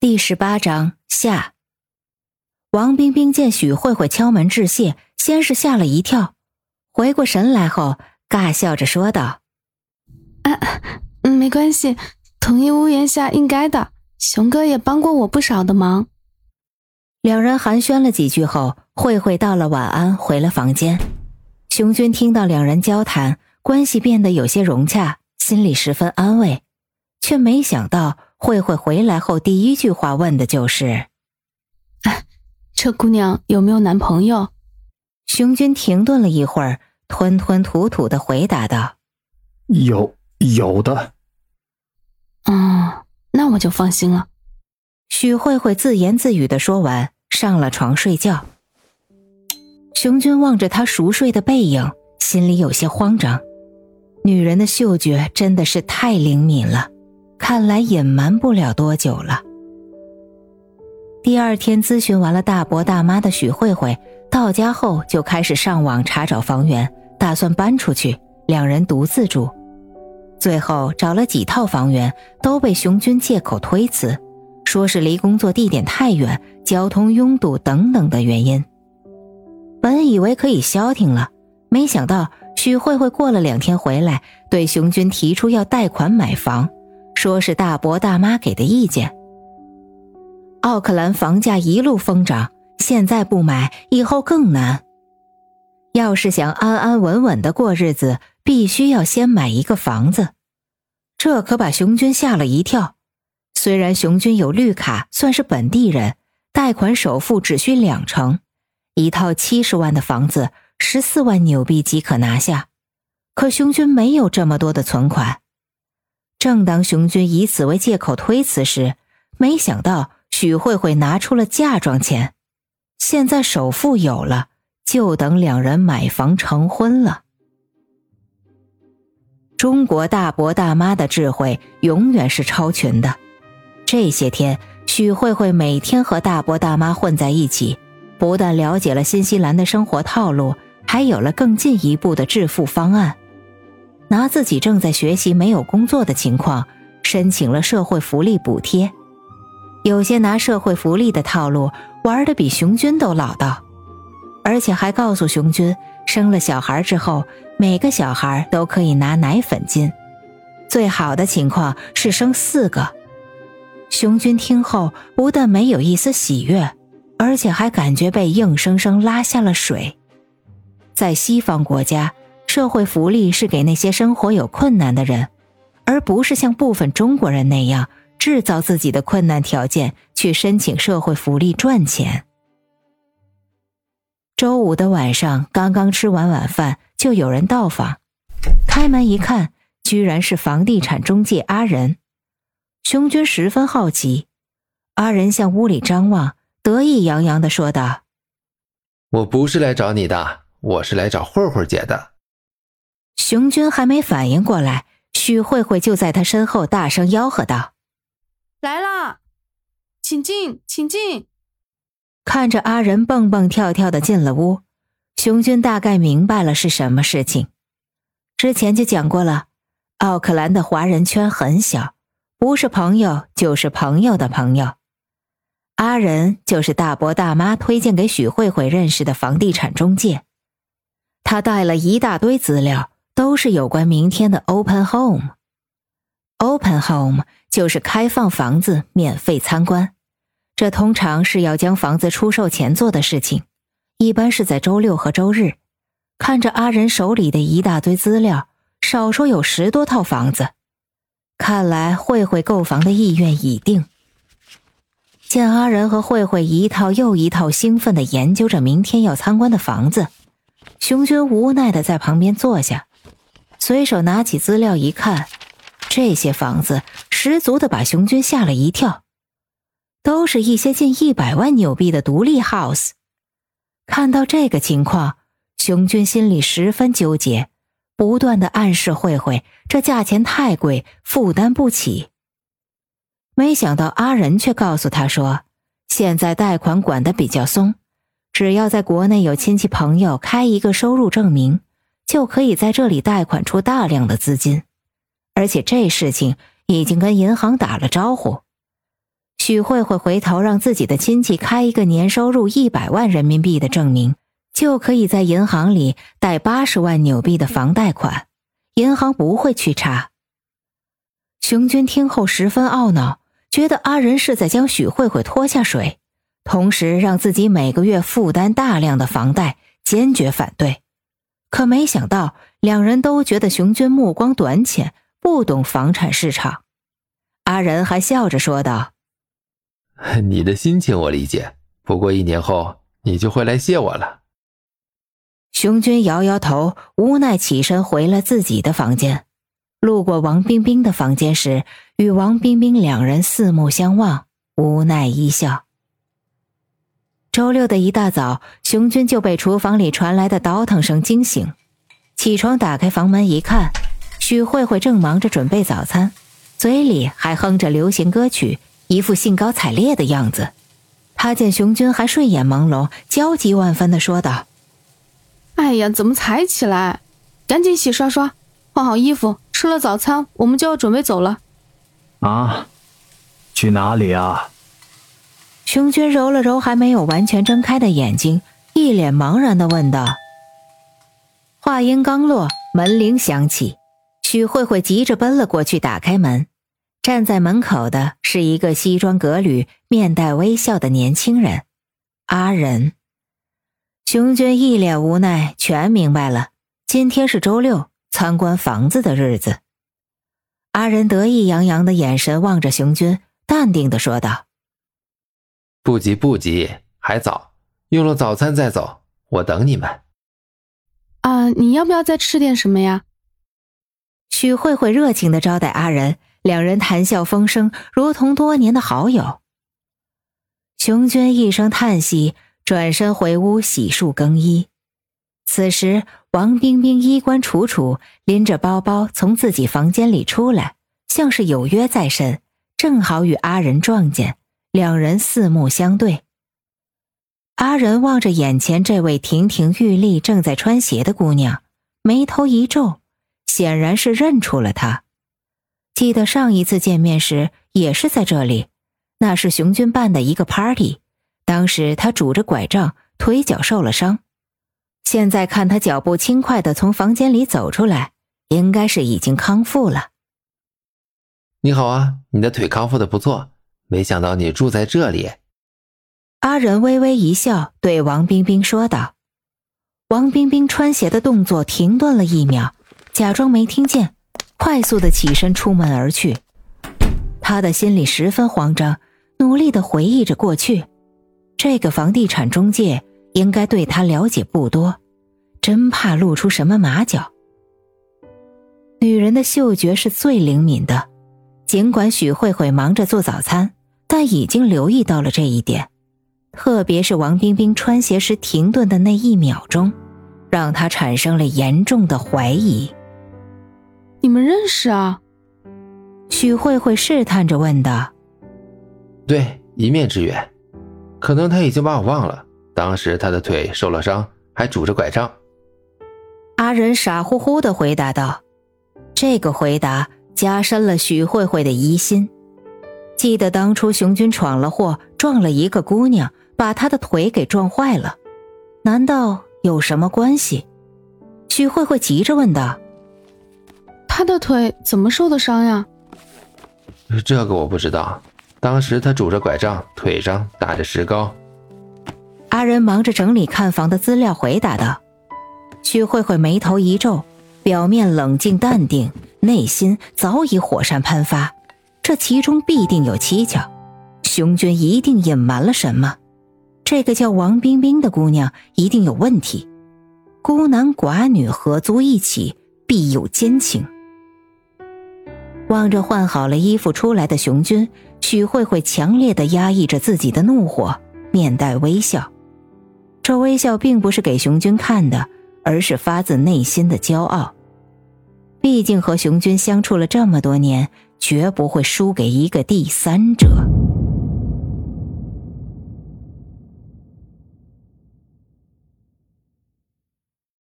第十八章下。王冰冰见许慧慧敲门致谢，先是吓了一跳，回过神来后，尬笑着说道：“啊，没关系，同一屋檐下应该的。熊哥也帮过我不少的忙。”两人寒暄了几句后，慧慧道了晚安，回了房间。熊军听到两人交谈，关系变得有些融洽，心里十分安慰，却没想到。慧慧回来后，第一句话问的就是：“哎，这姑娘有没有男朋友？”熊军停顿了一会儿，吞吞吐吐的回答道：“有，有的。”“嗯，那我就放心了。”许慧慧自言自语的说完，上了床睡觉。熊军望着她熟睡的背影，心里有些慌张。女人的嗅觉真的是太灵敏了。看来隐瞒不了多久了。第二天咨询完了大伯大妈的许慧慧，到家后就开始上网查找房源，打算搬出去，两人独自住。最后找了几套房源，都被熊军借口推辞，说是离工作地点太远、交通拥堵等等的原因。本以为可以消停了，没想到许慧慧过了两天回来，对熊军提出要贷款买房。说是大伯大妈给的意见。奥克兰房价一路疯涨，现在不买，以后更难。要是想安安稳稳的过日子，必须要先买一个房子。这可把熊军吓了一跳。虽然熊军有绿卡，算是本地人，贷款首付只需两成，一套七十万的房子，十四万纽币即可拿下。可熊军没有这么多的存款。正当熊军以此为借口推辞时，没想到许慧慧拿出了嫁妆钱。现在首付有了，就等两人买房成婚了。中国大伯大妈的智慧永远是超群的。这些天，许慧慧每天和大伯大妈混在一起，不但了解了新西兰的生活套路，还有了更进一步的致富方案。拿自己正在学习、没有工作的情况，申请了社会福利补贴。有些拿社会福利的套路玩的比熊军都老道，而且还告诉熊军，生了小孩之后，每个小孩都可以拿奶粉金，最好的情况是生四个。熊军听后，不但没有一丝喜悦，而且还感觉被硬生生拉下了水。在西方国家。社会福利是给那些生活有困难的人，而不是像部分中国人那样制造自己的困难条件去申请社会福利赚钱。周五的晚上，刚刚吃完晚饭，就有人到访。开门一看，居然是房地产中介阿仁。熊军十分好奇，阿仁向屋里张望，得意洋洋的说道：“我不是来找你的，我是来找慧慧姐的。”熊军还没反应过来，许慧慧就在他身后大声吆喝道：“来啦，请进，请进！”看着阿仁蹦蹦跳跳的进了屋，熊军大概明白了是什么事情。之前就讲过了，奥克兰的华人圈很小，不是朋友就是朋友的朋友。阿仁就是大伯大妈推荐给许慧慧认识的房地产中介，他带了一大堆资料。都是有关明天的 Open Home。Open Home 就是开放房子免费参观，这通常是要将房子出售前做的事情，一般是在周六和周日。看着阿仁手里的一大堆资料，少说有十多套房子，看来慧慧购房的意愿已定。见阿仁和慧慧一套又一套兴奋的研究着明天要参观的房子，熊军无奈的在旁边坐下。随手拿起资料一看，这些房子十足的把熊军吓了一跳，都是一些近一百万纽币的独立 house。看到这个情况，熊军心里十分纠结，不断的暗示慧慧这价钱太贵，负担不起。没想到阿仁却告诉他说，现在贷款管得比较松，只要在国内有亲戚朋友开一个收入证明。就可以在这里贷款出大量的资金，而且这事情已经跟银行打了招呼。许慧慧回头让自己的亲戚开一个年收入一百万人民币的证明，就可以在银行里贷八十万纽币的房贷款，银行不会去查。熊军听后十分懊恼，觉得阿仁是在将许慧慧拖下水，同时让自己每个月负担大量的房贷，坚决反对。可没想到，两人都觉得熊军目光短浅，不懂房产市场。阿仁还笑着说道。你的心情我理解，不过一年后你就会来谢我了。熊军摇摇头，无奈起身回了自己的房间。路过王冰冰的房间时，与王冰冰两人四目相望，无奈一笑。周六的一大早，熊军就被厨房里传来的倒腾声惊醒，起床打开房门一看，许慧慧正忙着准备早餐，嘴里还哼着流行歌曲。一副兴高采烈的样子，他见熊军还睡眼朦胧，焦急万分的说道：“哎呀，怎么才起来？赶紧洗刷刷，换好衣服，吃了早餐，我们就要准备走了。”啊，去哪里啊？熊军揉了揉还没有完全睁开的眼睛，一脸茫然的问道。话音刚落，门铃响起，许慧慧急着奔了过去，打开门。站在门口的是一个西装革履、面带微笑的年轻人，阿仁。熊军一脸无奈，全明白了，今天是周六，参观房子的日子。阿仁得意洋洋的眼神望着熊军，淡定的说道：“不急不急，还早，用了早餐再走，我等你们。”啊，你要不要再吃点什么呀？许慧慧热情的招待阿仁。两人谈笑风生，如同多年的好友。熊娟一声叹息，转身回屋洗漱更衣。此时，王冰冰衣冠楚楚，拎着包包从自己房间里出来，像是有约在身，正好与阿仁撞见，两人四目相对。阿仁望着眼前这位亭亭玉立、正在穿鞋的姑娘，眉头一皱，显然是认出了她。记得上一次见面时也是在这里，那是熊军办的一个 party，当时他拄着拐杖，腿脚受了伤。现在看他脚步轻快的从房间里走出来，应该是已经康复了。你好啊，你的腿康复的不错，没想到你住在这里。阿仁微微一笑，对王冰冰说道。王冰冰穿鞋的动作停顿了一秒，假装没听见。快速的起身出门而去，他的心里十分慌张，努力的回忆着过去。这个房地产中介应该对他了解不多，真怕露出什么马脚。女人的嗅觉是最灵敏的，尽管许慧慧忙着做早餐，但已经留意到了这一点。特别是王冰冰穿鞋时停顿的那一秒钟，让他产生了严重的怀疑。你们认识啊？许慧慧试探着问道。对，一面之缘。可能他已经把我忘了。当时他的腿受了伤，还拄着拐杖。阿仁傻乎乎的回答道。这个回答加深了许慧慧的疑心。记得当初熊军闯了祸，撞了一个姑娘，把她的腿给撞坏了，难道有什么关系？许慧慧急着问道。他的腿怎么受的伤呀？这个我不知道。当时他拄着拐杖，腿上打着石膏。阿仁忙着整理看房的资料，回答道。许慧慧眉头一皱，表面冷静淡定，内心早已火山喷发。这其中必定有蹊跷，熊军一定隐瞒了什么。这个叫王冰冰的姑娘一定有问题。孤男寡女合租一起，必有奸情。望着换好了衣服出来的熊军，许慧慧强烈的压抑着自己的怒火，面带微笑。这微笑并不是给熊军看的，而是发自内心的骄傲。毕竟和熊军相处了这么多年，绝不会输给一个第三者。